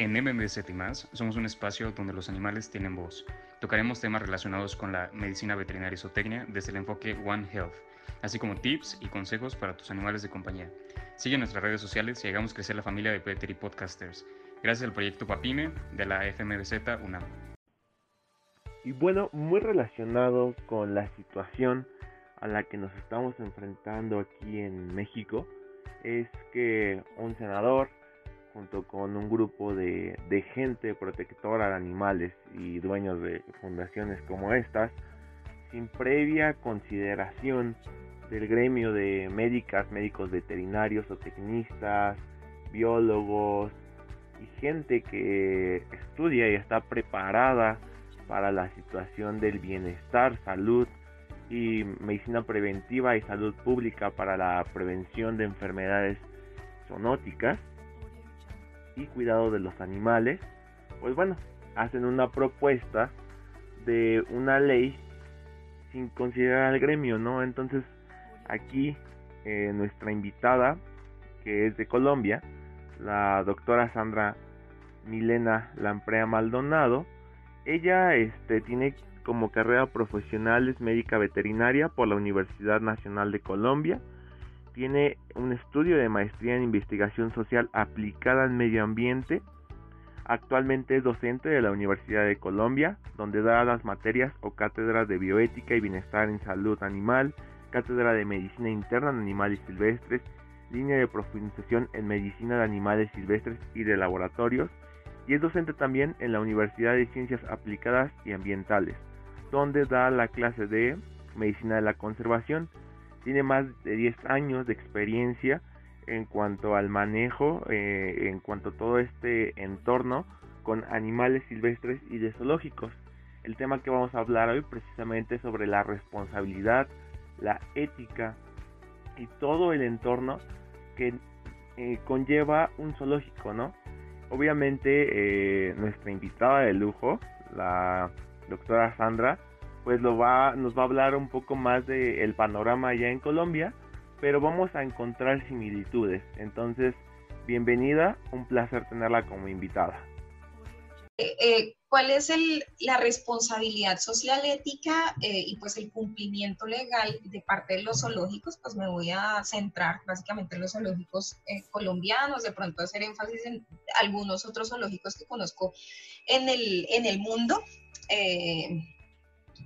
En MMZ y más, somos un espacio donde los animales tienen voz. Tocaremos temas relacionados con la medicina veterinaria y zootecnia desde el enfoque One Health, así como tips y consejos para tus animales de compañía. Sigue nuestras redes sociales y hagamos crecer la familia de Petri Podcasters. Gracias al proyecto Papime de la FMBZ UNAM. Y bueno, muy relacionado con la situación a la que nos estamos enfrentando aquí en México, es que un senador junto con un grupo de, gente protectora de animales y dueños de fundaciones como estas, sin previa consideración del gremio de médicas, médicos veterinarios o tecnistas, biólogos y gente que estudia y está preparada para la situación del bienestar, salud y medicina preventiva y salud pública para la prevención de enfermedades zoonóticas, y cuidado de los animales, pues bueno, hacen una propuesta de una ley sin considerar al gremio, ¿no? Entonces aquí eh, nuestra invitada, que es de Colombia, la doctora Sandra Milena Lamprea Maldonado, ella este, tiene como carrera profesional es médica veterinaria por la Universidad Nacional de Colombia tiene un estudio de maestría en investigación social aplicada al medio ambiente. Actualmente es docente de la Universidad de Colombia, donde da las materias o cátedras de bioética y bienestar en salud animal, cátedra de medicina interna en animales silvestres, línea de profundización en medicina de animales silvestres y de laboratorios, y es docente también en la Universidad de Ciencias Aplicadas y Ambientales, donde da la clase de medicina de la conservación tiene más de 10 años de experiencia en cuanto al manejo, eh, en cuanto a todo este entorno con animales silvestres y de zoológicos. El tema que vamos a hablar hoy precisamente sobre la responsabilidad, la ética y todo el entorno que eh, conlleva un zoológico, ¿no? Obviamente eh, nuestra invitada de lujo, la doctora Sandra, pues lo va, nos va a hablar un poco más del el panorama allá en Colombia, pero vamos a encontrar similitudes. Entonces, bienvenida, un placer tenerla como invitada. Eh, eh, ¿Cuál es el, la responsabilidad social ética eh, y pues el cumplimiento legal de parte de los zoológicos? Pues me voy a centrar básicamente en los zoológicos colombianos, de pronto hacer énfasis en algunos otros zoológicos que conozco en el, en el mundo.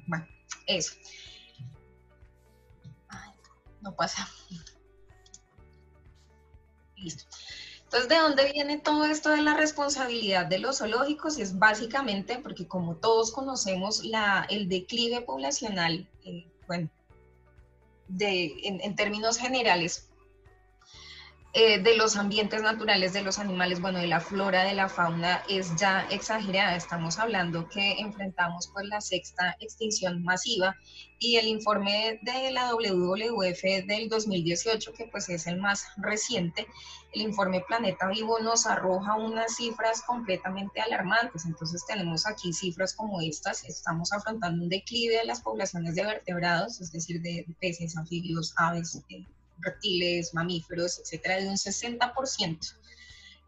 Bueno, eso. no pasa. Listo. Entonces, ¿de dónde viene todo esto de la responsabilidad de los zoológicos? Es básicamente porque como todos conocemos la, el declive poblacional, eh, bueno, de, en términos generales, eh, de los ambientes naturales de los animales, bueno, de la flora, de la fauna, es ya exagerada. Estamos hablando que enfrentamos pues la sexta extinción masiva y el informe de la WWF del 2018, que pues es el más reciente, el informe Planeta Vivo nos arroja unas cifras completamente alarmantes. Entonces tenemos aquí cifras como estas, estamos afrontando un declive de las poblaciones de vertebrados, es decir, de peces, anfibios, aves, eh, reptiles, mamíferos, etcétera, de un 60%.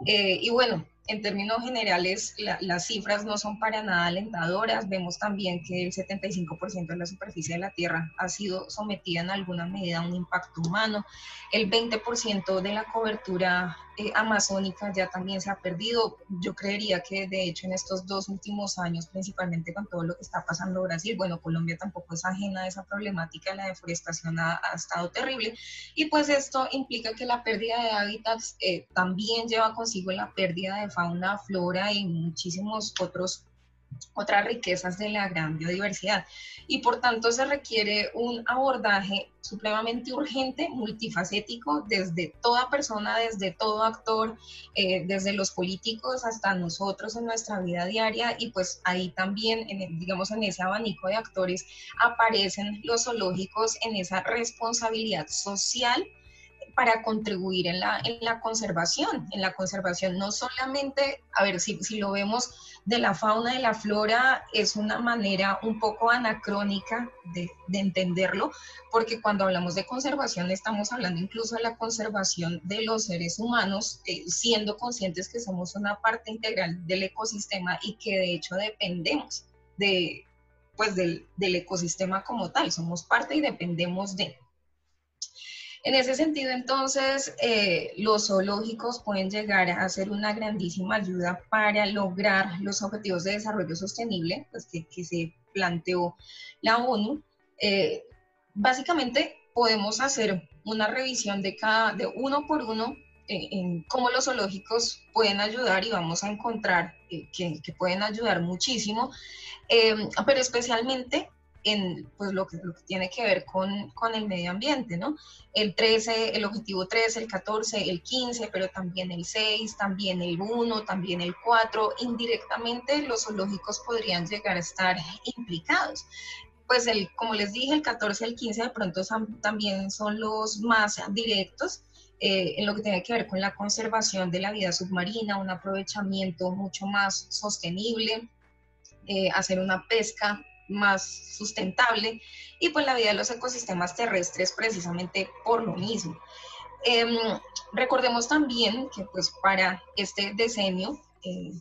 Eh, y bueno, en términos generales, las cifras no son para nada alentadoras. Vemos también que el 75% de la superficie de la Tierra ha sido sometida en alguna medida a un impacto humano. El 20% de la cobertura eh, amazónica ya también se ha perdido. Yo creería que de hecho en estos dos últimos años, principalmente con todo lo que está pasando en Brasil, bueno, Colombia tampoco es ajena a esa problemática, la deforestación ha, estado terrible. Y pues esto implica que la pérdida de hábitats eh, también lleva consigo la pérdida de fauna, flora y muchísimos otros otras riquezas de la gran biodiversidad. Y por tanto se requiere un abordaje supremamente urgente, multifacético, desde toda persona, desde todo actor, eh, desde los políticos hasta nosotros en nuestra vida diaria. Y pues ahí también, digamos, en ese abanico de actores aparecen los zoológicos en esa responsabilidad social para contribuir en la, en la conservación, en la conservación no solamente, a ver, si, si lo vemos de la fauna y la flora, es una manera un poco anacrónica de, de entenderlo, porque cuando hablamos de conservación estamos hablando incluso de la conservación de los seres humanos, eh, siendo conscientes que somos una parte integral del ecosistema y que de hecho dependemos de, pues del, del ecosistema como tal, somos parte y dependemos de. En ese sentido, entonces, eh, los zoológicos pueden llegar a ser una grandísima ayuda para lograr los objetivos de desarrollo sostenible pues, que, se planteó la ONU. Eh, básicamente, podemos hacer una revisión de cada, de uno por uno, eh, en cómo los zoológicos pueden ayudar y vamos a encontrar que, que, pueden ayudar muchísimo, pero especialmente en pues, lo, que, tiene que ver con, con, el medio ambiente, ¿no? El 13, el objetivo 13, el 14, el 15, pero también el 6, también el 1, también el 4, indirectamente los zoológicos podrían llegar a estar implicados. Pues el, como les dije, el 14 y el 15 de pronto también son los más directos, eh, en lo que tiene que ver con la conservación de la vida submarina, un aprovechamiento mucho más sostenible, eh, hacer una pesca más sustentable y pues la vida de los ecosistemas terrestres precisamente por lo mismo. Em, recordemos también que pues para este decenio, eh,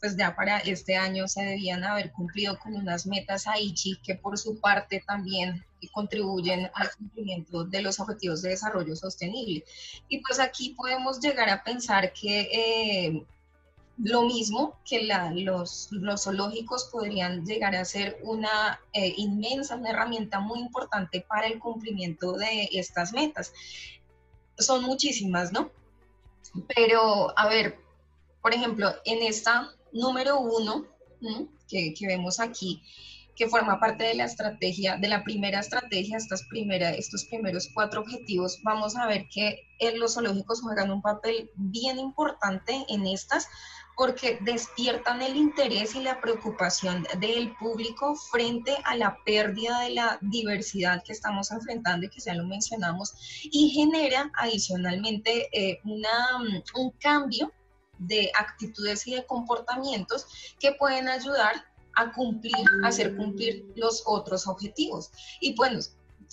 pues ya para este año se debían haber cumplido con unas metas Aichi que por su parte también contribuyen al cumplimiento de los objetivos de desarrollo sostenible. Y pues aquí podemos llegar a pensar que eh, lo mismo que los, los, zoológicos podrían llegar a ser una eh, inmensa, una herramienta muy importante para el cumplimiento de estas metas. Son muchísimas, ¿no? Pero, a ver, por ejemplo, en esta número uno que, que, vemos aquí, que forma parte de la estrategia, de la primera estrategia, estas primera, estos primeros cuatro objetivos, vamos a ver que eh, los zoológicos juegan un papel bien importante en estas porque despiertan el interés y la preocupación del público frente a la pérdida de la diversidad que estamos enfrentando y que ya lo mencionamos, y genera adicionalmente eh, una, un cambio de actitudes y de comportamientos que pueden ayudar a cumplir, a hacer cumplir los otros objetivos. Y bueno,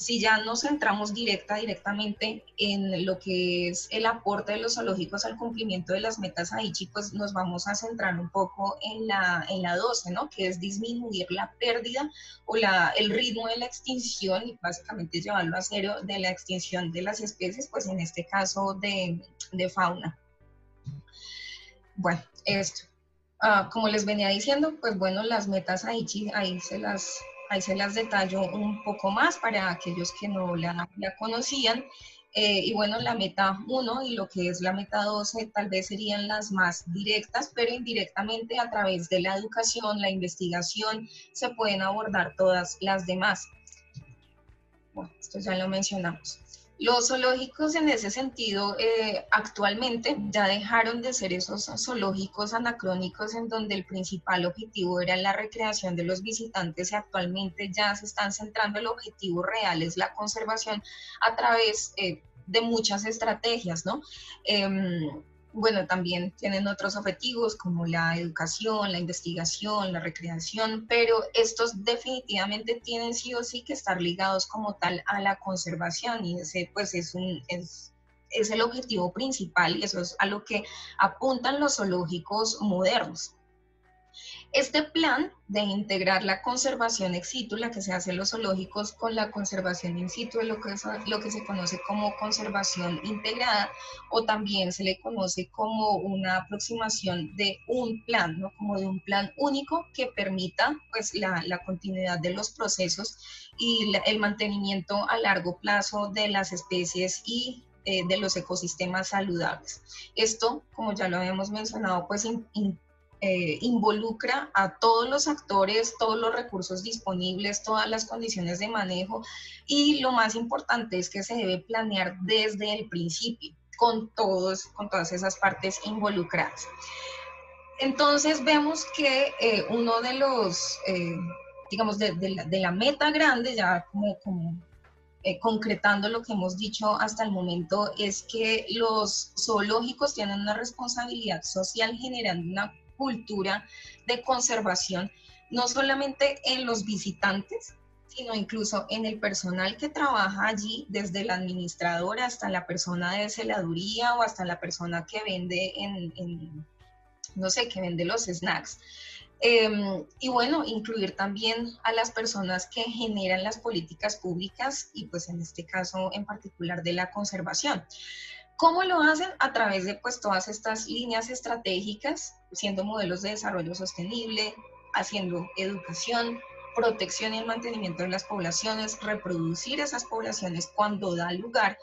si ya nos centramos directa, directamente en lo que es el aporte de los zoológicos al cumplimiento de las metas Aichi, pues nos vamos a centrar un poco en la, en la 12, ¿no? Que es disminuir la pérdida o la, el ritmo de la extinción y básicamente llevarlo a cero de la extinción de las especies, pues en este caso de, de fauna. Bueno, esto. Ah, como les venía diciendo, pues bueno, las metas Aichi, ahí se las ahí se las detallo un poco más para aquellos que no la, conocían. Eh, y bueno, la meta 1 y lo que es la meta 12 tal vez serían las más directas, pero indirectamente a través de la educación, la investigación, se pueden abordar todas las demás. Bueno, esto ya lo mencionamos. Los zoológicos en ese sentido eh, actualmente ya dejaron de ser esos zoológicos anacrónicos en donde el principal objetivo era la recreación de los visitantes y actualmente ya se están centrando el objetivo real es la conservación a través eh, de muchas estrategias, ¿no? Em, bueno, también tienen otros objetivos como la educación, la investigación, la recreación, pero estos definitivamente tienen sí o sí que estar ligados como tal a la conservación y ese pues es un... Es, es el objetivo principal y eso es a lo que apuntan los zoológicos modernos. Este plan de integrar la conservación ex situ, la que se hace en los zoológicos, con la conservación in situ, lo que, lo que se conoce como conservación integrada, o también se le conoce como una aproximación de un plan, ¿no? como de un plan único que permita pues, la, la continuidad de los procesos y el mantenimiento a largo plazo de las especies y eh, de los ecosistemas saludables. Esto, como ya lo habíamos mencionado, pues eh, involucra a todos los actores, todos los recursos disponibles, todas las condiciones de manejo y lo más importante es que se debe planear desde el principio con, todos, con todas esas partes involucradas. Entonces vemos que eh, uno de los, eh, digamos, de, la, meta grande, ya concretando lo que hemos dicho hasta el momento, es que los zoológicos tienen una responsabilidad social generando una cultura de conservación, no solamente en los visitantes, sino incluso en el personal que trabaja allí, desde la administradora hasta la persona de celaduría o hasta la persona que vende en, no sé, que vende los snacks. Em, y bueno, incluir también a las personas que generan las políticas públicas y pues en este caso en particular de la conservación. ¿Cómo lo hacen? A través de pues todas estas líneas estratégicas, siendo modelos de desarrollo sostenible, haciendo educación, protección y el mantenimiento de las poblaciones, reproducir esas poblaciones cuando da lugar,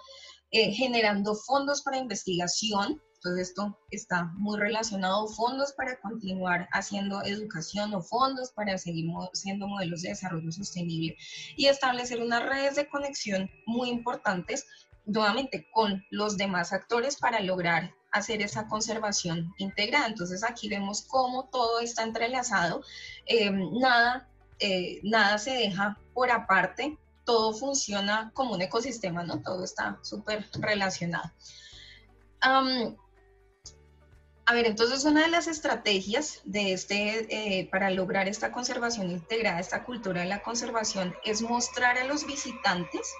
eh, generando fondos para investigación. Entonces esto está muy relacionado, fondos para continuar haciendo educación o fondos para seguir siendo modelos de desarrollo sostenible y establecer unas redes de conexión muy importantes nuevamente con los demás actores para lograr hacer esa conservación integrada. Entonces aquí vemos cómo todo está entrelazado, eh, nada eh, nada se deja por aparte, todo funciona como un ecosistema, ¿no? Todo está súper relacionado. a ver, entonces una de las estrategias de este, eh, para lograr esta conservación integrada, esta cultura de la conservación, es mostrar a los visitantes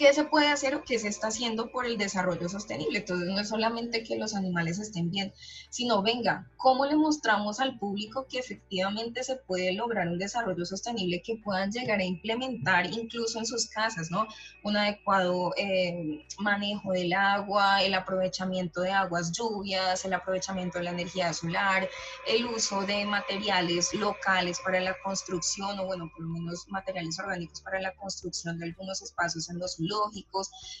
qué se puede hacer o qué se está haciendo por el desarrollo sostenible. Entonces, no es solamente que los animales estén bien, sino, venga, ¿cómo le mostramos al público que efectivamente se puede lograr un desarrollo sostenible que puedan llegar a implementar incluso en sus casas, ¿no? Un adecuado eh, manejo del agua, el aprovechamiento de aguas lluvias, el aprovechamiento de la energía solar, el uso de materiales locales para la construcción, o bueno, por lo menos materiales orgánicos para la construcción de algunos espacios en los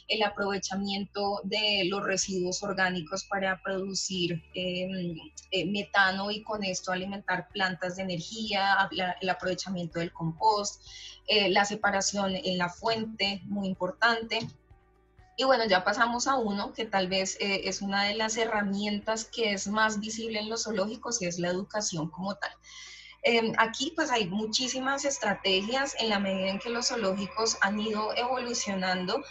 el aprovechamiento de los residuos orgánicos para producir em, eh, metano y con esto alimentar plantas de energía, el aprovechamiento del compost, eh, la separación en la fuente, muy importante. Y bueno, ya pasamos a uno que tal vez eh, es una de las herramientas que es más visible en los zoológicos y es la educación como tal. Em, aquí pues hay muchísimas estrategias en la medida en que los zoológicos han ido evolucionando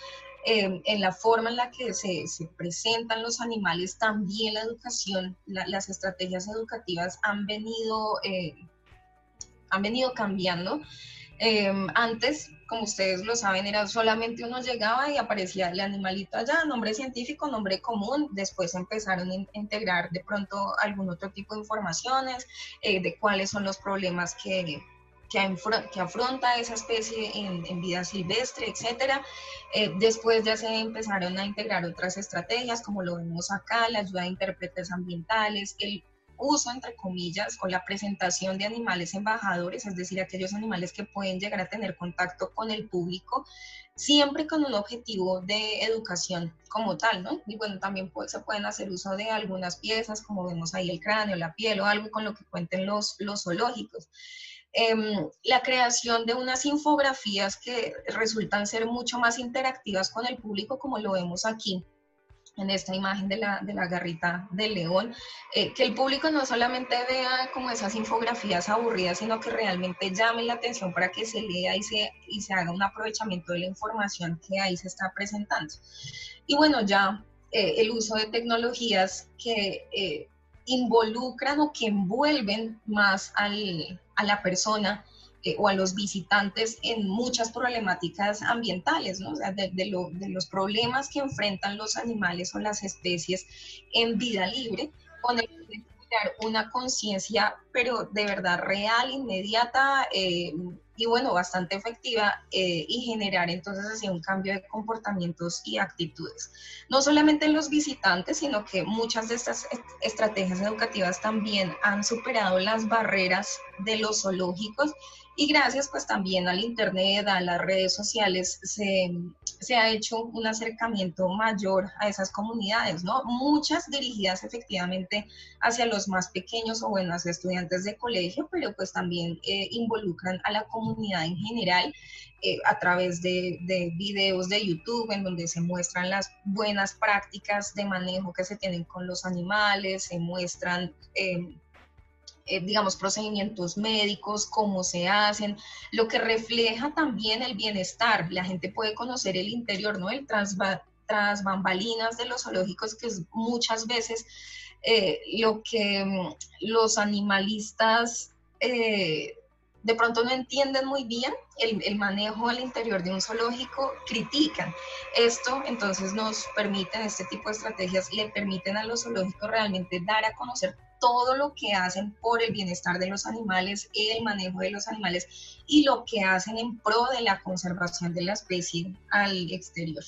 em, en la forma en la que se, presentan los animales, también la educación, las estrategias educativas han venido, eh, han venido cambiando. Em, antes, como ustedes lo saben, era solamente uno llegaba y aparecía el animalito allá, nombre científico, nombre común, después empezaron a integrar de pronto algún otro tipo de informaciones eh, de cuáles son los problemas que, que, afronta esa especie en, vida silvestre, etcétera. Eh, después ya se empezaron a integrar otras estrategias, como lo vemos acá, la ayuda de intérpretes ambientales, el uso, entre comillas, o la presentación de animales embajadores, es decir, aquellos animales que pueden llegar a tener contacto con el público, siempre con un objetivo de educación como tal, ¿no? Y bueno, también se pueden hacer uso de algunas piezas, como vemos ahí el cráneo, la piel o algo con lo que cuenten los, los zoológicos. Em, la creación de unas infografías que resultan ser mucho más interactivas con el público, como lo vemos aquí, en esta imagen de la, de la garrita del león, eh, que el público no solamente vea como esas infografías aburridas, sino que realmente llame la atención para que se lea y se, y se haga un aprovechamiento de la información que ahí se está presentando. Y bueno, ya eh, el uso de tecnologías que eh, involucran o que envuelven más al, a la persona eh, o a los visitantes en muchas problemáticas ambientales, ¿no? O sea, de, los problemas que enfrentan los animales o las especies en vida libre, con el de crear una conciencia, pero de verdad real, inmediata eh, y bueno, bastante efectiva eh, y generar entonces así un cambio de comportamientos y actitudes. No solamente en los visitantes, sino que muchas de estas estrategias educativas también han superado las barreras de los zoológicos y gracias pues también al Internet, a las redes sociales, se, se, ha hecho un acercamiento mayor a esas comunidades, ¿no? Muchas dirigidas efectivamente hacia los más pequeños o buenos estudiantes de colegio, pero pues también eh, involucran a la comunidad en general eh, a través de, de, videos de YouTube en donde se muestran las buenas prácticas de manejo que se tienen con los animales, se muestran... Eh, eh, digamos, procedimientos médicos, cómo se hacen, lo que refleja también el bienestar. La gente puede conocer el interior, ¿no? El tras, tras bambalinas de los zoológicos, que es muchas veces eh, lo que mm, los animalistas eh, de pronto no entienden muy bien el, el, manejo al interior de un zoológico, critican. Esto entonces nos permite, este tipo de estrategias le permiten a los zoológicos realmente dar a conocer todo lo que hacen por el bienestar de los animales, el manejo de los animales y lo que hacen en pro de la conservación de la especie al exterior.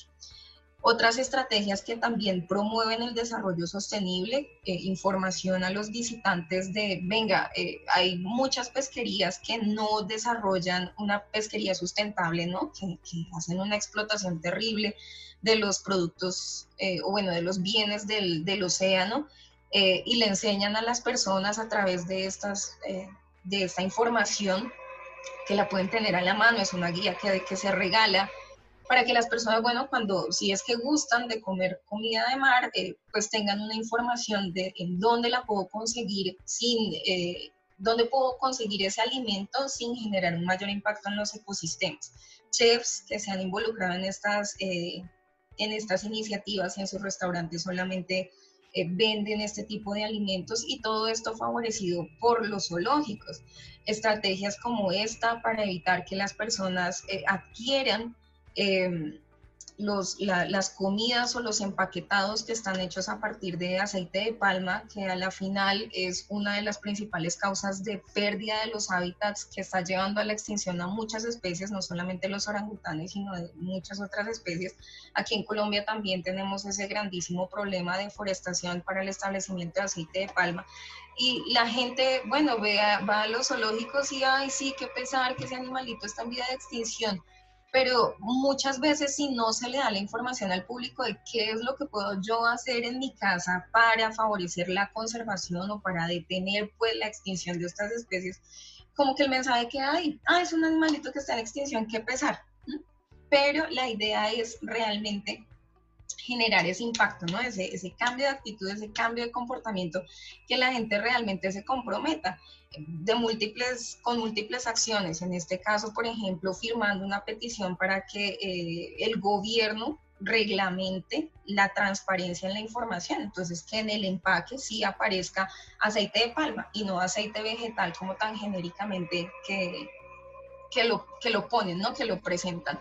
Otras estrategias que también promueven el desarrollo sostenible, eh, información a los visitantes de, venga, eh, hay muchas pesquerías que no desarrollan una pesquería sustentable, ¿no? Que, hacen una explotación terrible de los productos, eh, o bueno, de los bienes del, del océano, y le enseñan a las personas a través de, estas, de esta información que la pueden tener a la mano, es una guía que, que se regala para que las personas, bueno, cuando si es que gustan de comer comida de mar, eh, pues tengan una información de en dónde la puedo conseguir sin, eh, dónde puedo conseguir ese alimento sin generar un mayor impacto en los ecosistemas. Chefs que se han involucrado en estas, eh, en estas iniciativas y en sus restaurantes solamente venden este tipo de alimentos y todo esto favorecido por los zoológicos. Estrategias como esta para evitar que las personas adquieran Em, los, las comidas o los empaquetados que están hechos a partir de aceite de palma, que a la final es una de las principales causas de pérdida de los hábitats que está llevando a la extinción a muchas especies, no solamente los orangutanes, sino muchas otras especies. Aquí en Colombia también tenemos ese grandísimo problema de deforestación para el establecimiento de aceite de palma. Y la gente, bueno, ve va a los zoológicos y, ay, sí, qué pesar que ese animalito está en vía de extinción pero muchas veces si no se le da la información al público de qué es lo que puedo yo hacer en mi casa para favorecer la conservación o para detener pues la extinción de estas especies, como que el mensaje que hay, ah, es un animalito que está en extinción, qué pesar. Pero la idea es realmente generar ese impacto, ¿no? Ese, ese cambio de actitud, ese cambio de comportamiento, que la gente realmente se comprometa de múltiples, con múltiples acciones. En este caso, por ejemplo, firmando una petición para que eh, el gobierno reglamente la transparencia en la información. Entonces, que en el empaque sí aparezca aceite de palma y no aceite vegetal como tan genéricamente que, que, lo, que lo ponen, ¿no? Que lo presentan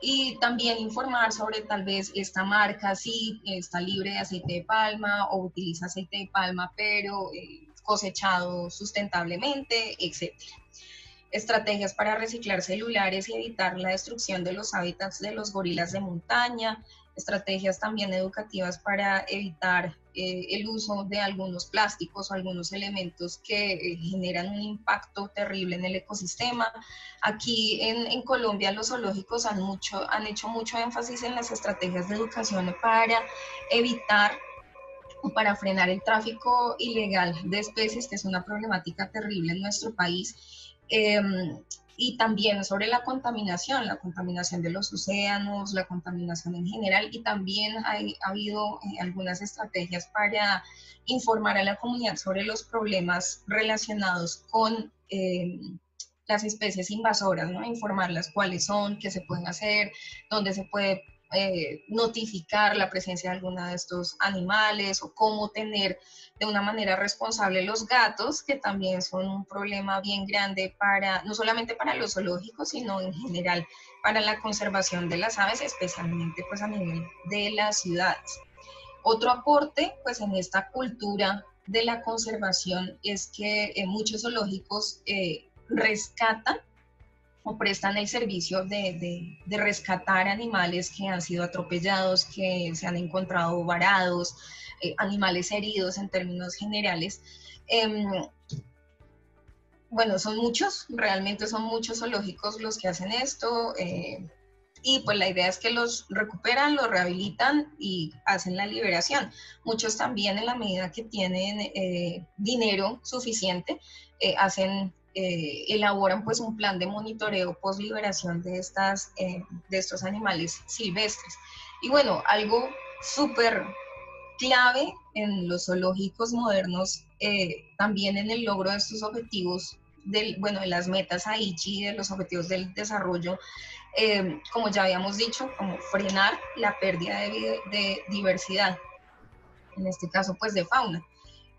y también informar sobre tal vez esta marca si está libre de aceite de palma o utiliza aceite de palma pero eh, cosechado sustentablemente, etc. Estrategias para reciclar celulares y evitar la destrucción de los hábitats de los gorilas de montaña, estrategias también educativas para evitar eh, el uso de algunos plásticos o algunos elementos que eh, generan un impacto terrible en el ecosistema. Aquí en, Colombia los zoológicos han, mucho, han hecho mucho énfasis en las estrategias de educación para evitar o para frenar el tráfico ilegal de especies, que es una problemática terrible en nuestro país. Em, y también sobre la contaminación, la contaminación de los océanos, la contaminación en general, y también hay, ha habido eh, algunas estrategias para informar a la comunidad sobre los problemas relacionados con eh, las especies invasoras, ¿no? informarlas cuáles son, qué se pueden hacer, dónde se puede eh, notificar la presencia de alguna de estos animales o cómo tener de una manera responsable los gatos, que también son un problema bien grande para, no solamente para los zoológicos, sino en general para la conservación de las aves, especialmente pues a nivel de las ciudades. Otro aporte pues en esta cultura de la conservación es que en muchos zoológicos eh, rescatan prestan el servicio de, rescatar animales que han sido atropellados, que se han encontrado varados, eh, animales heridos en términos generales. Em, bueno, son muchos, realmente son muchos zoológicos los que hacen esto. Eh, y pues la idea es que los recuperan, los rehabilitan y hacen la liberación. Muchos también en la medida que tienen eh, dinero suficiente, hacen eh, elaboran pues un plan de monitoreo post liberación de, estas, eh, de estos animales silvestres. Y bueno, algo súper clave en los zoológicos modernos, eh, también en el logro de estos objetivos, del, bueno, de las metas Aichi, de los objetivos del desarrollo, como ya habíamos dicho, como frenar la pérdida de, de diversidad, en este caso pues de fauna.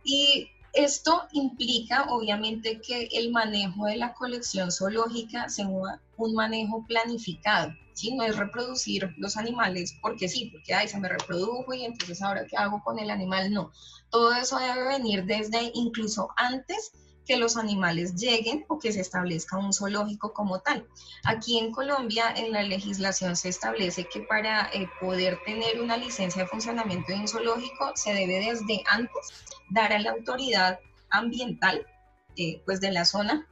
Y esto implica, obviamente, que el manejo de la colección zoológica sea un manejo planificado. ¿sí? No es reproducir los animales porque sí, porque ay, se me reprodujo y entonces ahora qué hago con el animal. No, todo eso debe venir desde incluso antes que los animales lleguen o que se establezca un zoológico como tal. Aquí en Colombia, en la legislación se establece que para eh, poder tener una licencia de funcionamiento de un zoológico se debe desde antes dar a la autoridad ambiental eh, pues de la zona,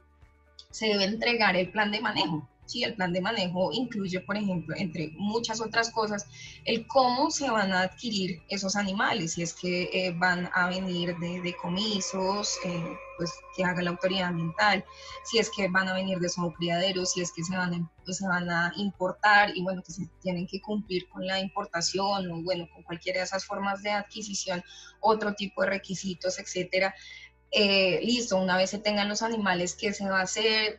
se debe entregar el plan de manejo. Sí, el plan de manejo incluye, por ejemplo, entre muchas otras cosas, el cómo se van a adquirir esos animales, si es que eh, van a venir de decomisos, eh, pues que haga la autoridad ambiental, si es que van a venir de su criadero, si es que se van, a, pues, se van a importar y bueno, que se tienen que cumplir con la importación o bueno, con cualquiera de esas formas de adquisición, otro tipo de requisitos, etcétera. Eh, listo, una vez se tengan los animales, ¿qué se va a hacer?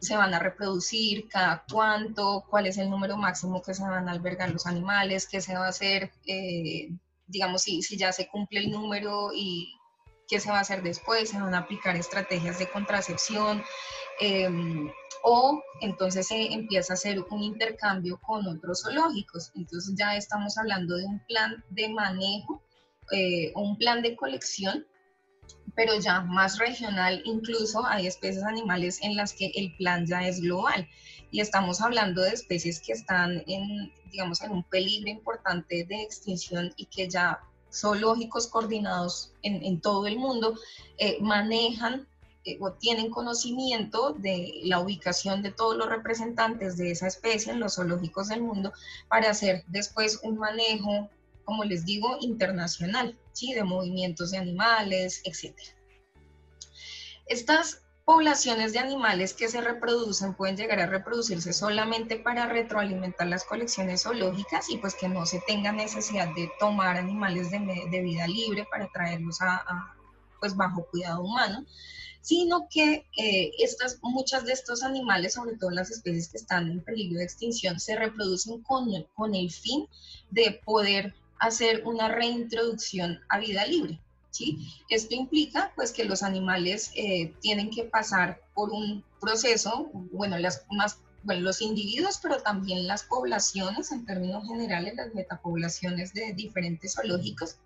Se van a reproducir, cada cuánto, cuál es el número máximo que se van a albergar los animales, qué se va a hacer, eh, digamos, si, si ya se cumple el número y qué se va a hacer después, se van a aplicar estrategias de contracepción, em, o entonces se empieza a hacer un intercambio con otros zoológicos. Entonces ya estamos hablando de un plan de manejo, eh, un plan de colección pero ya más regional, incluso hay especies animales en las que el plan ya es global. Y estamos hablando de especies que están en, digamos, en un peligro importante de extinción y que ya zoológicos coordinados en, en todo el mundo eh, manejan eh, o tienen conocimiento de la ubicación de todos los representantes de esa especie en los zoológicos del mundo para hacer después un manejo como les digo, internacional, de movimientos de animales, etc. Estas poblaciones de animales que se reproducen pueden llegar a reproducirse solamente para retroalimentar las colecciones zoológicas y pues que no se tenga necesidad de tomar animales de, vida libre para traerlos a, pues bajo cuidado humano, sino que eh, estas, muchas de estos animales, sobre todo las especies que están en peligro de extinción, se reproducen con, con el fin de poder hacer una reintroducción a vida libre. ¿sí? Esto implica pues que los animales eh, tienen que pasar por un proceso, bueno, bueno, los individuos, pero también las poblaciones, en términos generales, las metapoblaciones de diferentes zoológicos,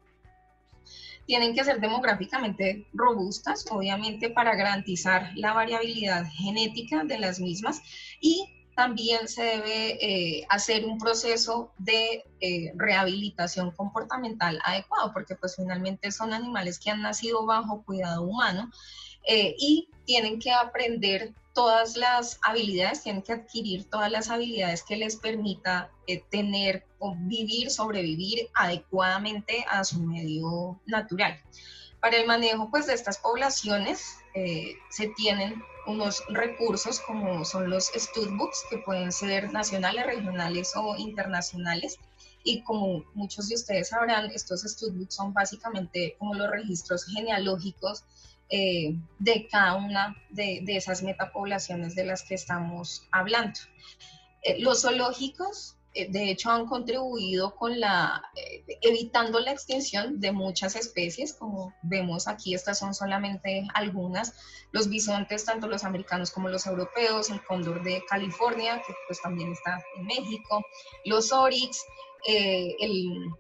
tienen que ser demográficamente robustas, obviamente, para garantizar la variabilidad genética de las mismas y también se debe eh, hacer un proceso de eh, rehabilitación comportamental adecuado, porque pues finalmente son animales que han nacido bajo cuidado humano eh, y tienen que aprender todas las habilidades, tienen que adquirir todas las habilidades que les permita tener vivir, sobrevivir adecuadamente a su medio natural. Para el manejo pues, de estas poblaciones se tienen unos recursos como son los studbooks, que pueden ser nacionales, regionales o internacionales. Y como muchos de ustedes sabrán, estos studbooks son básicamente como los registros genealógicos eh, de cada una de, de, esas metapoblaciones de las que estamos hablando. Eh, los zoológicos de hecho han contribuido con la, eh, evitando la extinción de muchas especies, como vemos aquí, estas son solamente algunas, los bisontes, tanto los americanos como los europeos, el cóndor de California, que pues también está en México, los oryx, eh, el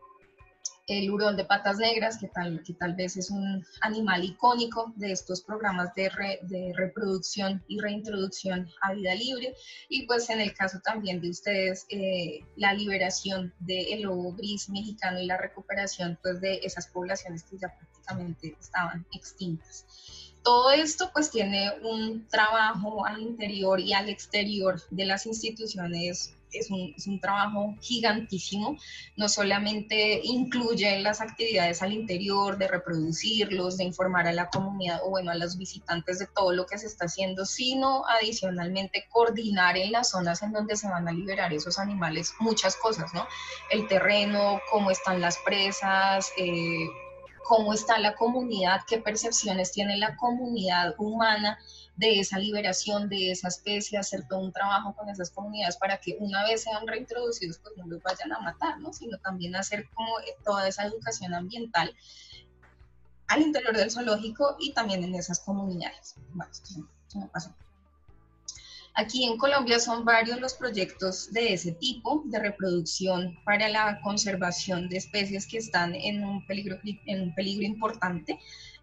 el hurón de patas negras, que tal, que tal vez es un animal icónico de estos programas de, de reproducción y reintroducción a vida libre. Y pues en el caso también de ustedes, eh, la liberación del lobo gris mexicano y la recuperación pues, de esas poblaciones que ya prácticamente estaban extintas. Todo esto pues tiene un trabajo al interior y al exterior de las instituciones es un, es un, trabajo gigantísimo, no solamente incluye las actividades al interior, de reproducirlos, de informar a la comunidad o bueno, a los visitantes de todo lo que se está haciendo, sino adicionalmente coordinar en las zonas en donde se van a liberar esos animales muchas cosas, ¿no? El terreno, cómo están las presas, eh, cómo está la comunidad, qué percepciones tiene la comunidad humana de esa liberación de esa especie, hacer todo un trabajo con esas comunidades para que una vez sean reintroducidos, pues no los vayan a matar, ¿no? sino también hacer como toda esa educación ambiental al interior del zoológico y también en esas comunidades. Aquí en Colombia son varios los proyectos de ese tipo de reproducción para la conservación de especies que están en un peligro, en un peligro importante,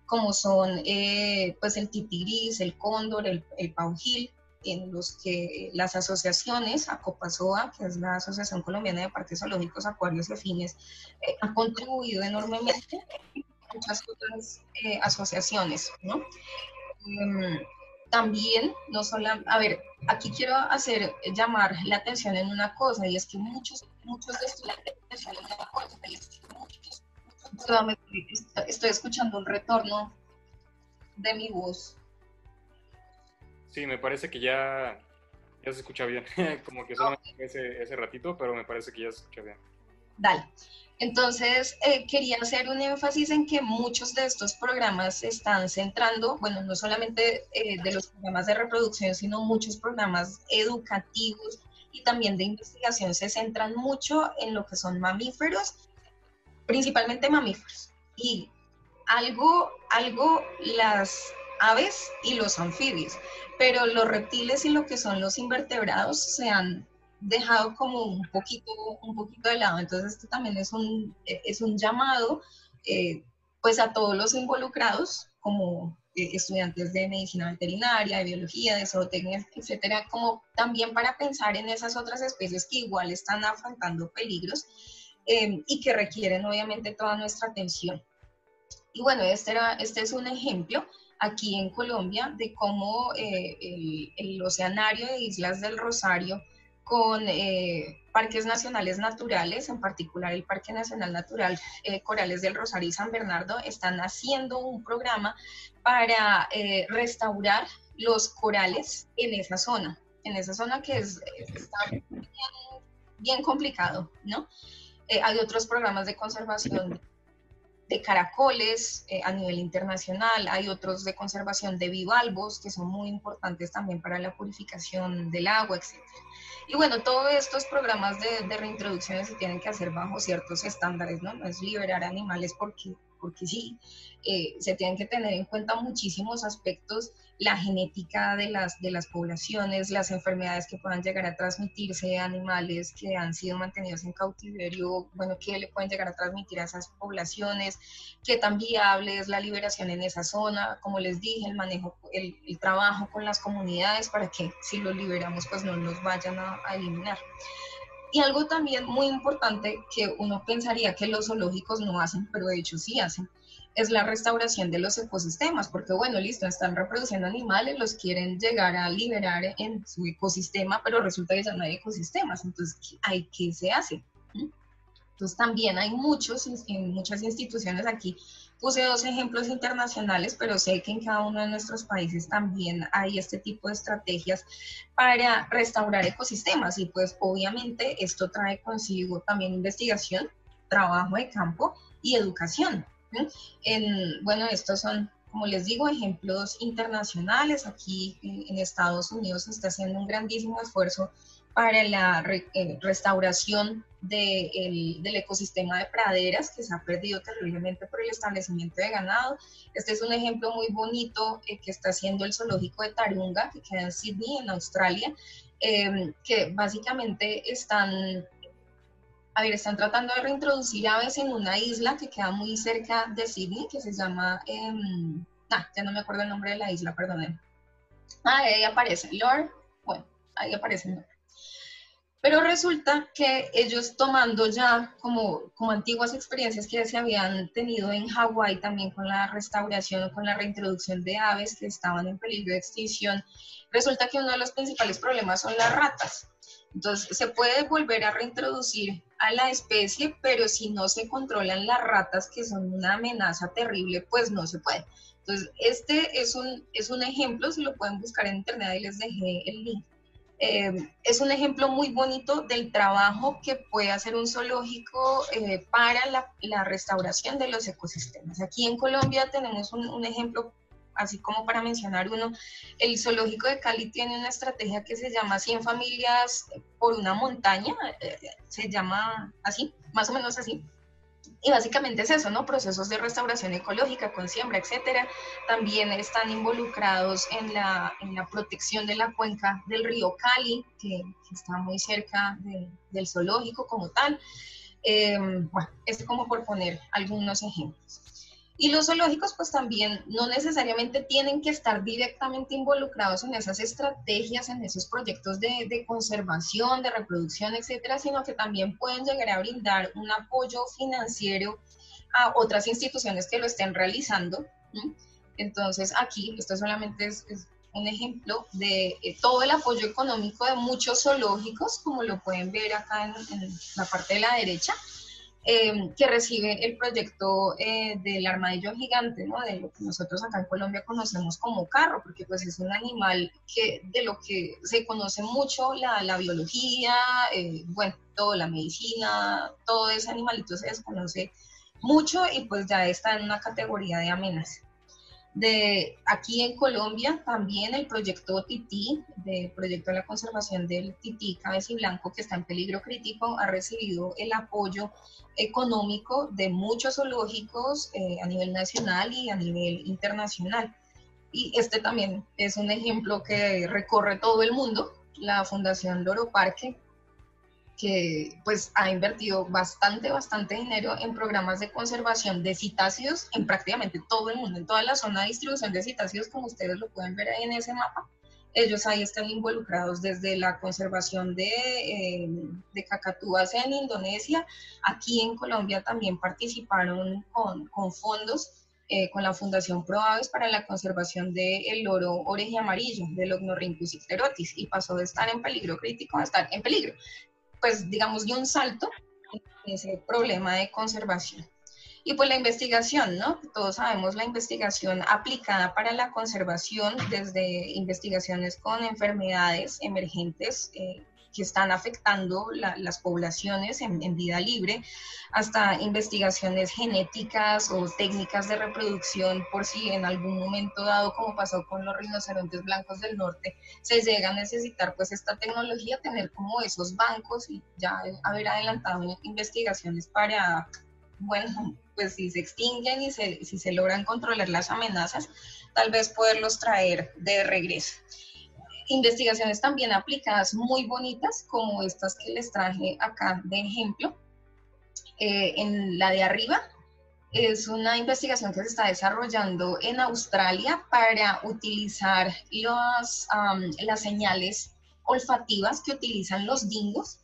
como son eh, pues el titigris, el cóndor, el, el paujil, en los que las asociaciones, ACOPASOA, que es la Asociación Colombiana de Parques Zoológicos, Acuarios y Afines, eh, ha contribuido enormemente muchas otras eh, asociaciones, ¿no? Em, también, no solo, a ver, aquí quiero hacer llamar la atención en una cosa, y es que muchos, muchos de estudiantes estoy escuchando un retorno de mi voz. Sí, me parece que ya, ya se escucha bien, como que solamente ese, ese ratito, pero me parece que ya se escucha bien. Dale. Entonces, eh, quería hacer un énfasis en que muchos de estos programas se están centrando, bueno, no solamente eh, de los programas de reproducción, sino muchos programas educativos y también de investigación se centran mucho en lo que son mamíferos, principalmente mamíferos. Y algo, algo las aves y los anfibios, pero los reptiles y lo que son los invertebrados se han dejado como un poquito, un poquito de lado. Entonces, esto también es un, es un llamado eh, pues a todos los involucrados, como eh, estudiantes de medicina veterinaria, de biología, de zootecnia, etcétera, como también para pensar en esas otras especies que igual están afrontando peligros eh, y que requieren obviamente toda nuestra atención. Y bueno, este, era, este es un ejemplo aquí en Colombia de cómo el, el Oceanario de Islas del Rosario con eh, parques nacionales naturales, en particular el Parque Nacional Natural eh, Corales del Rosario y San Bernardo, están haciendo un programa para eh, restaurar los corales en esa zona, en esa zona que es, está bien, complicado, ¿no? Hay otros programas de conservación de caracoles a nivel internacional, hay otros de conservación de bivalvos que son muy importantes también para la purificación del agua, etc. Y bueno, todos estos programas de, de reintroducción se tienen que hacer bajo ciertos estándares, ¿no? No es liberar animales porque, porque sí, eh, se tienen que tener en cuenta muchísimos aspectos la genética de las, de las poblaciones, las enfermedades que puedan llegar a transmitirse a animales que han sido mantenidos en cautiverio, bueno, qué le pueden llegar a transmitir a esas poblaciones, qué tan viable es la liberación en esa zona, como les dije, el manejo, el, trabajo con las comunidades para que si los liberamos pues no nos vayan a, a eliminar. Y algo también muy importante que uno pensaría que los zoológicos no hacen, pero de hecho sí hacen, es la restauración de los ecosistemas, porque bueno, listo, están reproduciendo animales, los quieren llegar a liberar en su ecosistema, pero resulta que ya no hay ecosistemas, entonces, ¿hay qué se hace? Entonces también hay muchos, en muchas instituciones aquí, puse dos ejemplos internacionales, pero sé que en cada uno de nuestros países también hay este tipo de estrategias para restaurar ecosistemas y pues obviamente esto trae consigo también investigación, trabajo de campo y educación. En, bueno, estos son, como les digo, ejemplos internacionales. Aquí en, Estados Unidos se está haciendo un grandísimo esfuerzo para la eh, restauración del ecosistema de praderas que se ha perdido terriblemente por el establecimiento de ganado. Este es un ejemplo muy bonito eh, que está haciendo el zoológico de Tarunga, que queda en Sydney, en Australia, eh, que básicamente están a ver, están tratando de reintroducir aves en una isla que queda muy cerca de Sydney, que se llama, eh, ya no me acuerdo el nombre de la isla, perdonen. Ah, ahí aparece, Lord, bueno, ahí aparece nombre. Pero resulta que ellos tomando ya como, como antiguas experiencias que se habían tenido en Hawái también con la restauración con la reintroducción de aves que estaban en peligro de extinción, resulta que uno de los principales problemas son las ratas. Entonces se puede volver a reintroducir a la especie, pero si no se controlan las ratas, que son una amenaza terrible, pues no se puede. Entonces, este es un, es un ejemplo, si lo pueden buscar en internet, ahí les dejé el link. Eh, es un ejemplo muy bonito del trabajo que puede hacer un zoológico eh, para la, restauración de los ecosistemas. Aquí en Colombia tenemos un, ejemplo, así como para mencionar uno, el zoológico de Cali tiene una estrategia que se llama 100 familias por una montaña, eh, se llama así, más o menos así. Y básicamente es eso, ¿no? Procesos de restauración ecológica con siembra, etcétera. También están involucrados en la, en la protección de la cuenca del río Cali, que, está muy cerca del zoológico como tal. Eh, bueno, es como por poner algunos ejemplos. Y los zoológicos pues también no necesariamente tienen que estar directamente involucrados en esas estrategias, en esos proyectos de, de, conservación, de reproducción, etcétera, sino que también pueden llegar a brindar un apoyo financiero a otras instituciones que lo estén realizando. Entonces aquí, esto solamente es, un ejemplo de eh, todo el apoyo económico de muchos zoológicos, como lo pueden ver acá en, en la parte de la derecha, eh, que recibe el proyecto eh, del armadillo gigante, ¿no? de lo que nosotros acá en Colombia conocemos como carro, porque pues es un animal que de lo que se conoce mucho la, biología, eh, bueno, toda la medicina, todo ese animalito se desconoce mucho y pues ya está en una categoría de amenaza de aquí en Colombia también el proyecto Tití, del proyecto de la conservación del Tití cabeza y blanco que está en peligro crítico, ha recibido el apoyo económico de muchos zoológicos eh, a nivel nacional y a nivel internacional. Y este también es un ejemplo que recorre todo el mundo. La Fundación Loro Parque que pues ha invertido bastante, bastante dinero en programas de conservación de citáceos en prácticamente todo el mundo, en toda la zona de distribución de citáceos, como ustedes lo pueden ver ahí en ese mapa. Ellos ahí están involucrados desde la conservación de, eh, de cacatúas en Indonesia. Aquí en Colombia también participaron con, con fondos eh, con la Fundación ProAves para la conservación del loro oreje amarillo, del Ognorhynchus icterotis, y pasó de estar en peligro crítico a estar en peligro pues digamos, dio un salto en ese problema de conservación. Y pues la investigación, ¿no? Todos sabemos la investigación aplicada para la conservación, desde investigaciones con enfermedades emergentes, eh, que están afectando las poblaciones en, vida libre, hasta investigaciones genéticas o técnicas de reproducción por si en algún momento dado, como pasó con los rinocerontes blancos del norte, se llega a necesitar pues esta tecnología, tener como esos bancos y ya haber adelantado investigaciones para, bueno, pues si se extinguen y si se logran controlar las amenazas, tal vez poderlos traer de regreso investigaciones también aplicadas muy bonitas, como estas que les traje acá de ejemplo. Eh, en la de arriba es una investigación que se está desarrollando en Australia para utilizar las señales olfativas que utilizan los dingos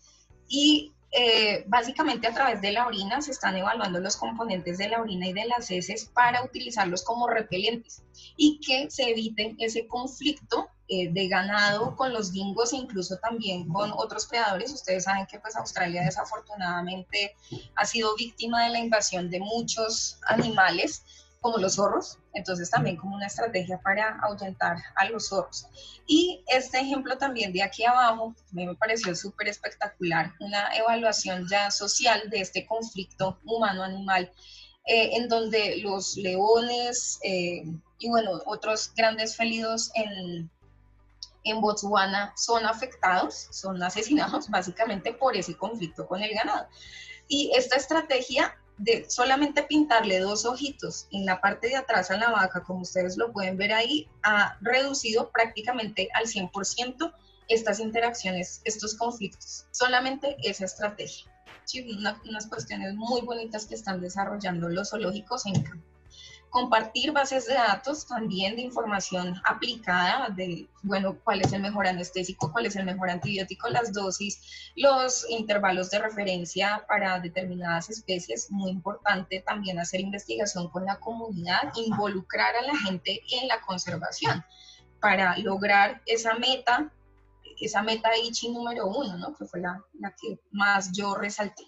y eh, básicamente a través de la orina se están evaluando los componentes de la orina y de las heces para utilizarlos como repelentes y que se eviten ese conflicto eh, de ganado con los dingos e incluso también con otros predadores. Ustedes saben que pues Australia desafortunadamente ha sido víctima de la invasión de muchos animales como los zorros, entonces también como una estrategia para ahuyentar a los zorros. Y este ejemplo también de aquí abajo, me pareció súper espectacular, una evaluación ya social de este conflicto humano-animal, eh, en donde los leones eh, y bueno, otros grandes felidos en, en Botswana son afectados, son asesinados básicamente por ese conflicto con el ganado. Y esta estrategia de solamente pintarle dos ojitos en la parte de atrás a la vaca, como ustedes lo pueden ver ahí, ha reducido prácticamente al 100% estas interacciones, estos conflictos. Solamente esa estrategia. Sí, unas cuestiones muy bonitas que están desarrollando los zoológicos en campo. Compartir bases de datos también de información aplicada de, bueno, cuál es el mejor anestésico, cuál es el mejor antibiótico, las dosis, los intervalos de referencia para determinadas especies. Muy importante también hacer investigación con la comunidad, involucrar a la gente en la conservación para lograr esa meta, esa meta ICHI número uno, ¿no? que fue la, la que más yo resalté.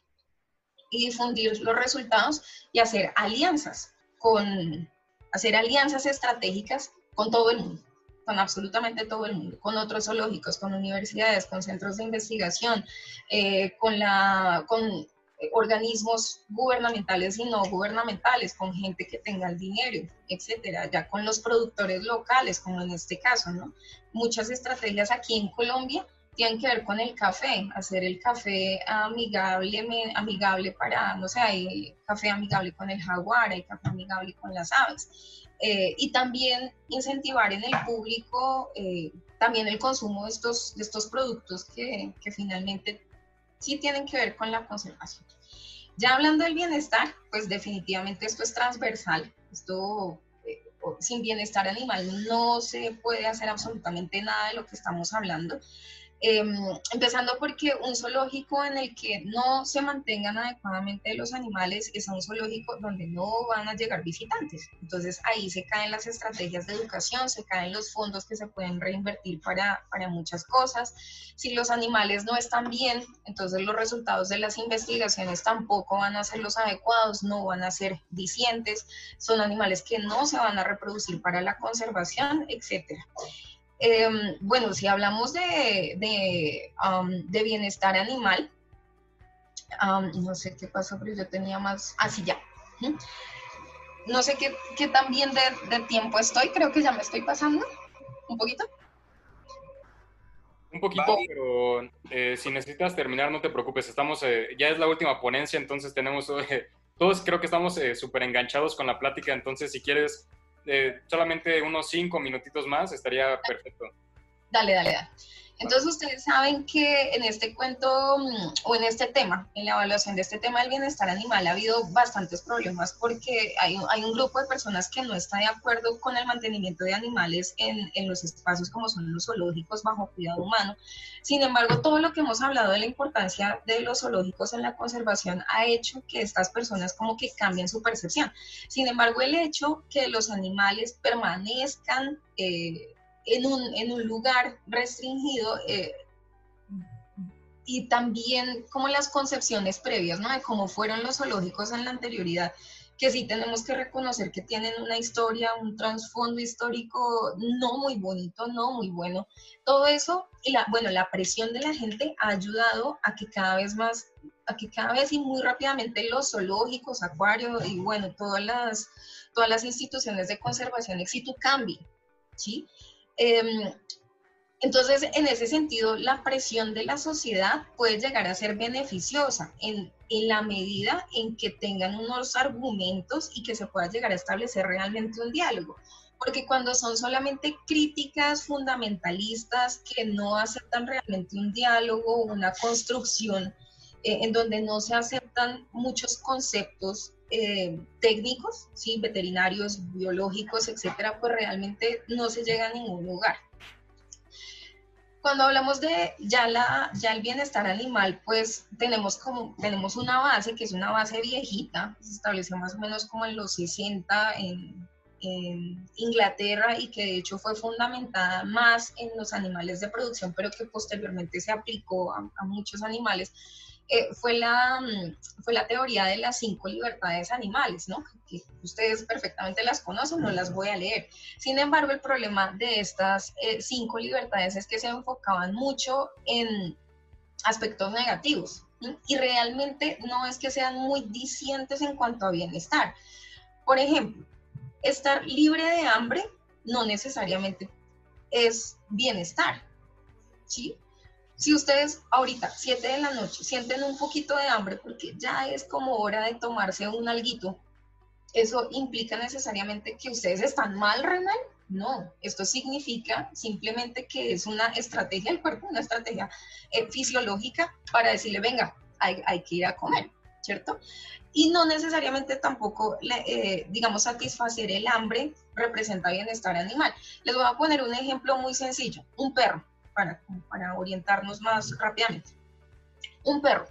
Y difundir los resultados y hacer alianzas con hacer alianzas estratégicas con todo el mundo, con absolutamente todo el mundo, con otros zoológicos, con universidades, con centros de investigación, eh, con, la, con organismos gubernamentales y no gubernamentales, con gente que tenga el dinero, etcétera, ya con los productores locales, como en este caso, ¿no? Muchas estrategias aquí en Colombia tienen que ver con el café, hacer el café amigable, amigable para, no sé, hay café amigable con el jaguar, hay café amigable con las aves. Eh, y también incentivar en el público eh, también el consumo de estos, de estos productos que, que, finalmente sí tienen que ver con la conservación. Ya hablando del bienestar, pues definitivamente esto es transversal, esto eh, sin bienestar animal no se puede hacer absolutamente nada de lo que estamos hablando. Em, empezando porque un zoológico en el que no se mantengan adecuadamente los animales es un zoológico donde no van a llegar visitantes. Entonces ahí se caen las estrategias de educación, se caen los fondos que se pueden reinvertir para, para muchas cosas. Si los animales no están bien, entonces los resultados de las investigaciones tampoco van a ser los adecuados, no van a ser dicientes, son animales que no se van a reproducir para la conservación, etcétera. Em, bueno, si hablamos de, de, um, bienestar animal, um, no sé qué pasó, pero yo tenía más, así ah, ya. No sé qué, qué tan bien de, tiempo estoy, creo que ya me estoy pasando un poquito. Un poquito, pero eh, si necesitas terminar, no te preocupes, estamos, eh, ya es la última ponencia, entonces tenemos, eh, todos creo que estamos súper enganchados con la plática, entonces si quieres solamente unos cinco minutitos más estaría perfecto. Dale, dale, dale. Entonces ustedes saben que en este cuento mm, o en este tema, en la evaluación de este tema del bienestar animal ha habido bastantes problemas porque hay, un grupo de personas que no está de acuerdo con el mantenimiento de animales en, en, los espacios como son los zoológicos bajo cuidado humano. Sin embargo, todo lo que hemos hablado de la importancia de los zoológicos en la conservación ha hecho que estas personas como que cambien su percepción. Sin embargo, el hecho que los animales permanezcan... Eh, en un, en un lugar restringido eh, y también como las concepciones previas, ¿no? De cómo fueron los zoológicos en la anterioridad, que sí tenemos que reconocer que tienen una historia, un trasfondo histórico no muy bonito, no muy bueno. Todo eso y la, bueno, la presión de la gente ha ayudado a que cada vez más, a que cada vez y muy rápidamente los zoológicos, acuarios y bueno, todas las, todas las instituciones de conservación éxito cambien, ¿sí? Em, entonces, en ese sentido, la presión de la sociedad puede llegar a ser beneficiosa en, en, la medida en que tengan unos argumentos y que se pueda llegar a establecer realmente un diálogo. Porque cuando son solamente críticas fundamentalistas que no aceptan realmente un diálogo, una construcción, eh, en donde no se aceptan muchos conceptos eh, técnicos, ¿sí? veterinarios, biológicos, etcétera, pues realmente no se llega a ningún lugar. Cuando hablamos de ya, la, ya el bienestar animal, pues tenemos, como, tenemos una base que es una base viejita, se estableció más o menos como en los 60 en, Inglaterra y que de hecho fue fundamentada más en los animales de producción, pero que posteriormente se aplicó a muchos animales eh, fue, la, mm, fue la teoría de las cinco libertades animales, ¿no? Que ustedes perfectamente las conocen, no las voy a leer. Sin embargo, el problema de estas eh, cinco libertades es que se enfocaban mucho en aspectos negativos y realmente no es que sean muy discientes en cuanto a bienestar. Por ejemplo, estar libre de hambre no necesariamente es bienestar, ¿sí? Si ustedes ahorita, 7 de la noche, sienten un poquito de hambre porque ya es como hora de tomarse un alguito, ¿eso implica necesariamente que ustedes están mal renal? No, esto significa simplemente que es una estrategia del cuerpo, una estrategia eh, fisiológica para decirle, venga, hay, hay, que ir a comer. ¿cierto? Y no necesariamente tampoco, eh, digamos, satisfacer el hambre representa bienestar animal. Les voy a poner un ejemplo muy sencillo, un perro, para, orientarnos más rápidamente. Un perro,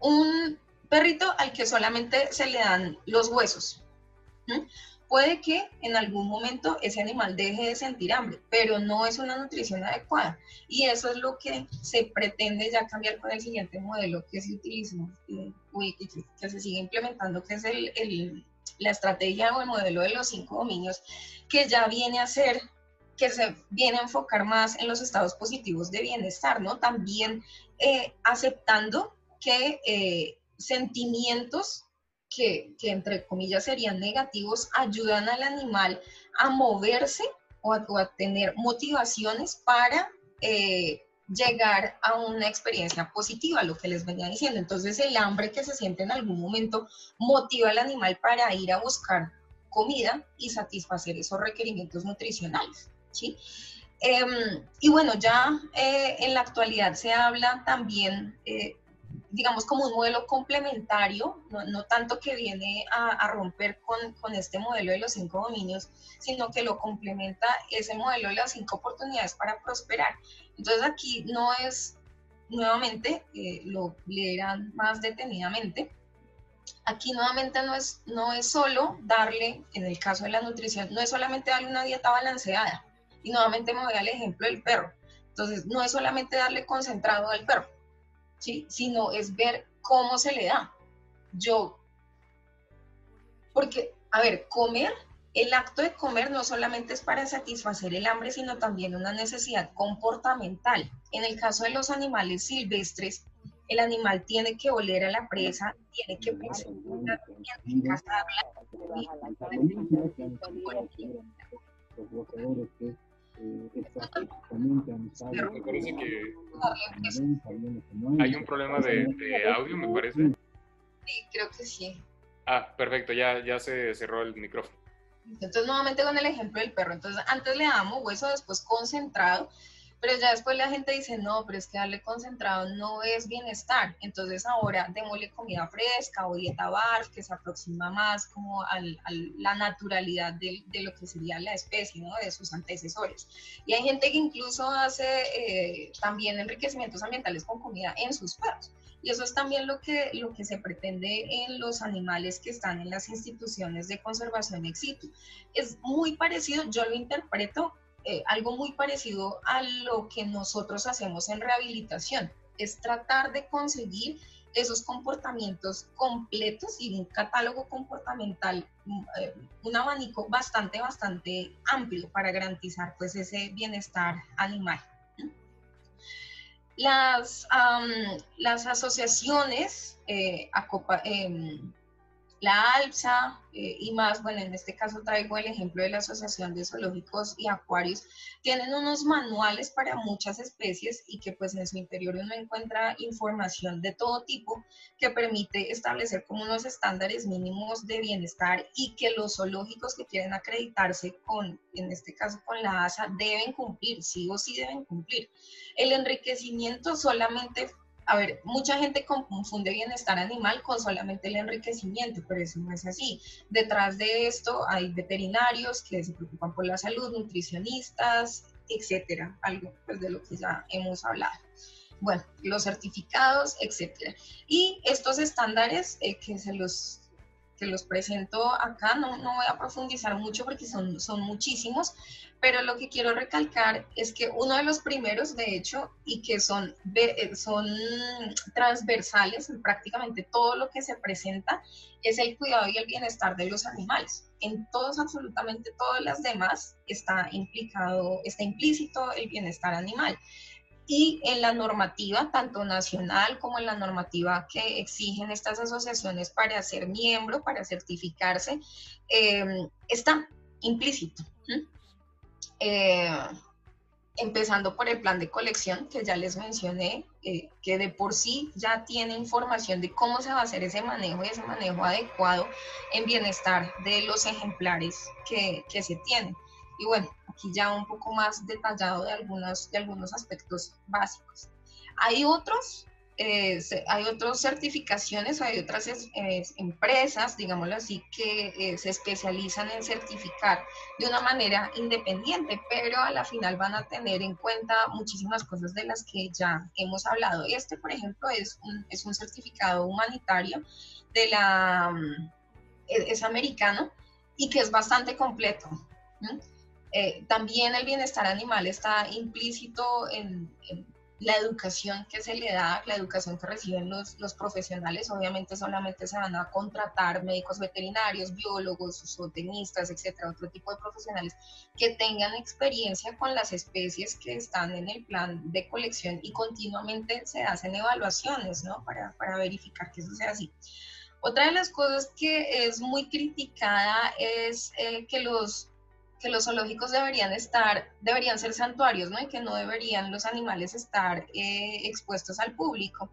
un perrito al que solamente se le dan los huesos puede que en algún momento ese animal deje de sentir hambre, pero no es una nutrición adecuada. Y eso es lo que se pretende ya cambiar con el siguiente modelo que se utiliza, eh, que, se sigue implementando, que es el, la estrategia o el modelo de los cinco dominios, que ya viene a ser que se viene a enfocar más en los estados positivos de bienestar, ¿no? También eh, aceptando que eh, sentimientos que, entre comillas serían negativos, ayudan al animal a moverse o a, tener motivaciones para eh, llegar a una experiencia positiva, lo que les venía diciendo. Entonces el hambre que se siente en algún momento motiva al animal para ir a buscar comida y satisfacer esos requerimientos nutricionales. Em, y bueno, ya eh, en la actualidad se habla también eh, digamos, como un modelo complementario, no, tanto que viene a, romper con, con, este modelo de los cinco dominios, sino que lo complementa ese modelo de las cinco oportunidades para prosperar. Entonces aquí no es, nuevamente, eh, lo leerán más detenidamente, aquí nuevamente no es, no es solo darle, en el caso de la nutrición, no es solamente darle una dieta balanceada, y nuevamente me voy al ejemplo del perro. Entonces, no es solamente darle concentrado al perro, Sino es ver cómo se le da. Yo, porque, a ver, comer, el acto de comer no solamente es para satisfacer el hambre, sino también una necesidad comportamental. En el caso de los animales silvestres, el animal tiene que oler a la presa, tiene que tiene que cazarla. Me parece que hay un problema de, audio, me parece. Sí, creo que sí. Ah, perfecto, ya, ya se cerró el micrófono. Entonces, nuevamente con el ejemplo del perro. Entonces, antes le damos hueso, después concentrado pero ya después la gente dice, no, pero es que darle concentrado no es bienestar. Entonces ahora démosle comida fresca o dieta BARF, que se aproxima más como a la naturalidad de, lo que sería la especie, ¿no? De sus antecesores. Y hay gente que incluso hace eh, también enriquecimientos ambientales con comida en sus perros. Y eso es también lo que, lo que se pretende en los animales que están en las instituciones de conservación ex situ. Es muy parecido, yo lo interpreto eh, algo muy parecido a lo que nosotros hacemos en rehabilitación, es tratar de conseguir esos comportamientos completos y un catálogo comportamental, mm, eh, un abanico bastante, bastante amplio para garantizar pues ese bienestar animal. Las, las asociaciones eh, la ALPSA eh, y más, bueno, en este caso traigo el ejemplo de la Asociación de Zoológicos y Acuarios, tienen unos manuales para muchas especies y que pues en su interior uno encuentra información de todo tipo que permite establecer como unos estándares mínimos de bienestar y que los zoológicos que quieren acreditarse con, en este caso con la ASA, deben cumplir, sí o sí deben cumplir. El enriquecimiento solamente a ver, mucha gente confunde bienestar animal con solamente el enriquecimiento, pero eso no es así. Detrás de esto hay veterinarios que se preocupan por la salud, nutricionistas, etcétera, algo pues, de lo que ya hemos hablado. Bueno, los certificados, etcétera. Y estos estándares eh, que se los que los presento acá, no, no voy a profundizar mucho porque son, son muchísimos, pero lo que quiero recalcar es que uno de los primeros, de hecho, y que son, eh, son transversales en prácticamente todo lo que se presenta, es el cuidado y el bienestar de los animales. En todos, absolutamente todas las demás, está implicado, está implícito el bienestar animal y en la normativa, tanto nacional como en la normativa que exigen estas asociaciones para ser miembro, para certificarse, em, está implícito. Eh, empezando por el plan de colección que ya les mencioné, eh, que de por sí ya tiene información de cómo se va a hacer ese manejo y ese manejo adecuado en bienestar de los ejemplares que, que se tienen. Y bueno, aquí ya un poco más detallado de, algunos de algunos aspectos básicos. Hay otros eh, hay otras certificaciones, hay otras empresas, digámoslo así, que eh, se especializan en certificar de una manera independiente, pero a la final van a tener en cuenta muchísimas cosas de las que ya hemos hablado. Este, por ejemplo, es un, es un certificado humanitario de la, mm, e, es americano y que es bastante completo. Eh, también el bienestar animal está implícito en la educación que se le da, la educación que reciben los, los, profesionales, obviamente solamente se van a contratar médicos veterinarios, biólogos, zootecnistas, etcétera, otro tipo de profesionales que tengan experiencia con las especies que están en el plan de colección y continuamente se hacen evaluaciones, ¿no? Para, para verificar que eso sea así. Otra de las cosas que es muy criticada es eh, que los que los zoológicos deberían estar, deberían ser santuarios, ¿no? Y que no deberían los animales estar eh, expuestos al público.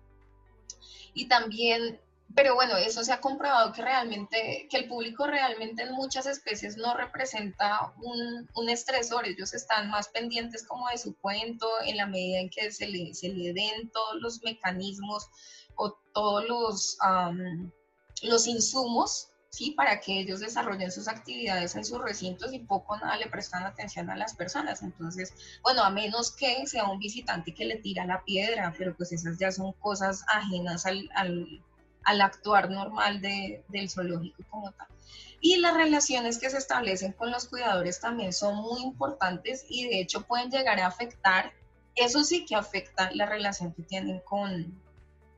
Y también, pero bueno, eso se ha comprobado que realmente, que el público realmente en muchas especies no representa un, un estresor, ellos están más pendientes como de su cuento en la medida en que se le, se le den todos los mecanismos o todos los, los insumos ¿sí? Para que ellos desarrollen sus actividades en sus recintos y poco nada le prestan atención a las personas. Entonces, bueno, a menos que sea un visitante que le tira la piedra, pero pues esas ya son cosas ajenas al, al, actuar normal de, del zoológico como tal. Y las relaciones que se establecen con los cuidadores también son muy importantes y de hecho pueden llegar a afectar, eso sí que afecta la relación que tienen con,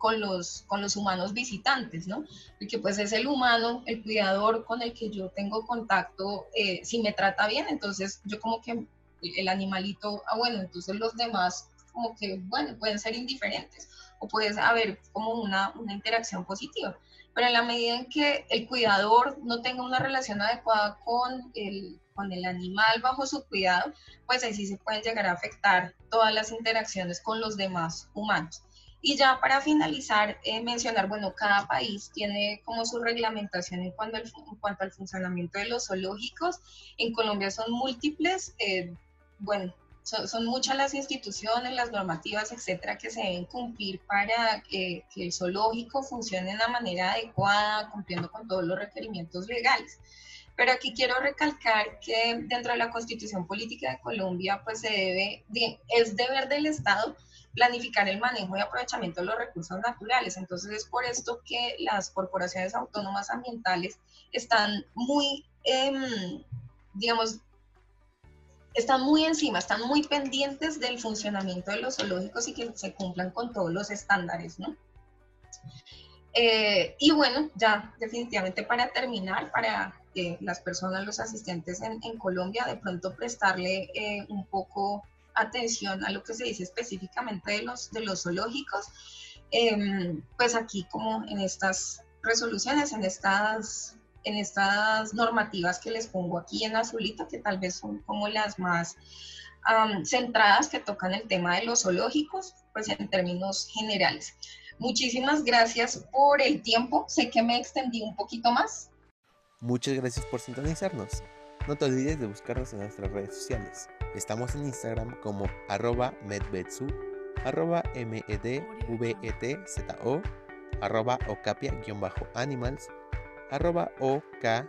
con los, con los humanos visitantes, ¿no? Porque pues es el humano, el cuidador con el que yo tengo contacto, eh, si me trata bien, entonces yo como que el animalito, ah bueno, entonces los demás como que, bueno, pueden ser indiferentes o puede haber como una, una interacción positiva. Pero en la medida en que el cuidador no tenga una relación adecuada con el, con el animal bajo su cuidado, pues ahí sí se pueden llegar a afectar todas las interacciones con los demás humanos. Y ya para finalizar, eh, mencionar, bueno, cada país tiene como su reglamentación en cuanto al, en cuanto al funcionamiento de los zoológicos. En Colombia son múltiples, eh, bueno, son, muchas las instituciones, las normativas, etcétera, que se deben cumplir para que el zoológico funcione de una manera adecuada, cumpliendo con todos los requerimientos legales. Pero aquí quiero recalcar que dentro de la Constitución Política de Colombia, pues se debe, es deber del Estado planificar el manejo y aprovechamiento de los recursos naturales. Entonces es por esto que las corporaciones autónomas ambientales están muy, em, digamos, están muy encima, están muy pendientes del funcionamiento de los zoológicos y que se cumplan con todos los estándares, ¿no? Eh, y bueno, ya definitivamente para terminar, para que las personas, los asistentes en, Colombia, de pronto prestarle eh, un poco atención a lo que se dice específicamente de los, de los zoológicos, em, pues aquí como en estas resoluciones, en estas, en estas normativas que les pongo aquí en azulito, que tal vez son como las más centradas que tocan el tema de los zoológicos, pues en términos generales. Muchísimas gracias por el tiempo. Sé que me extendí un poquito más. Muchas gracias por sintonizarnos. No te olvides de buscarnos en nuestras redes sociales. Estamos en Instagram como arroba medvetsu, arroba medvetzo, arroba ocapia-animals, arroba okapia-animals,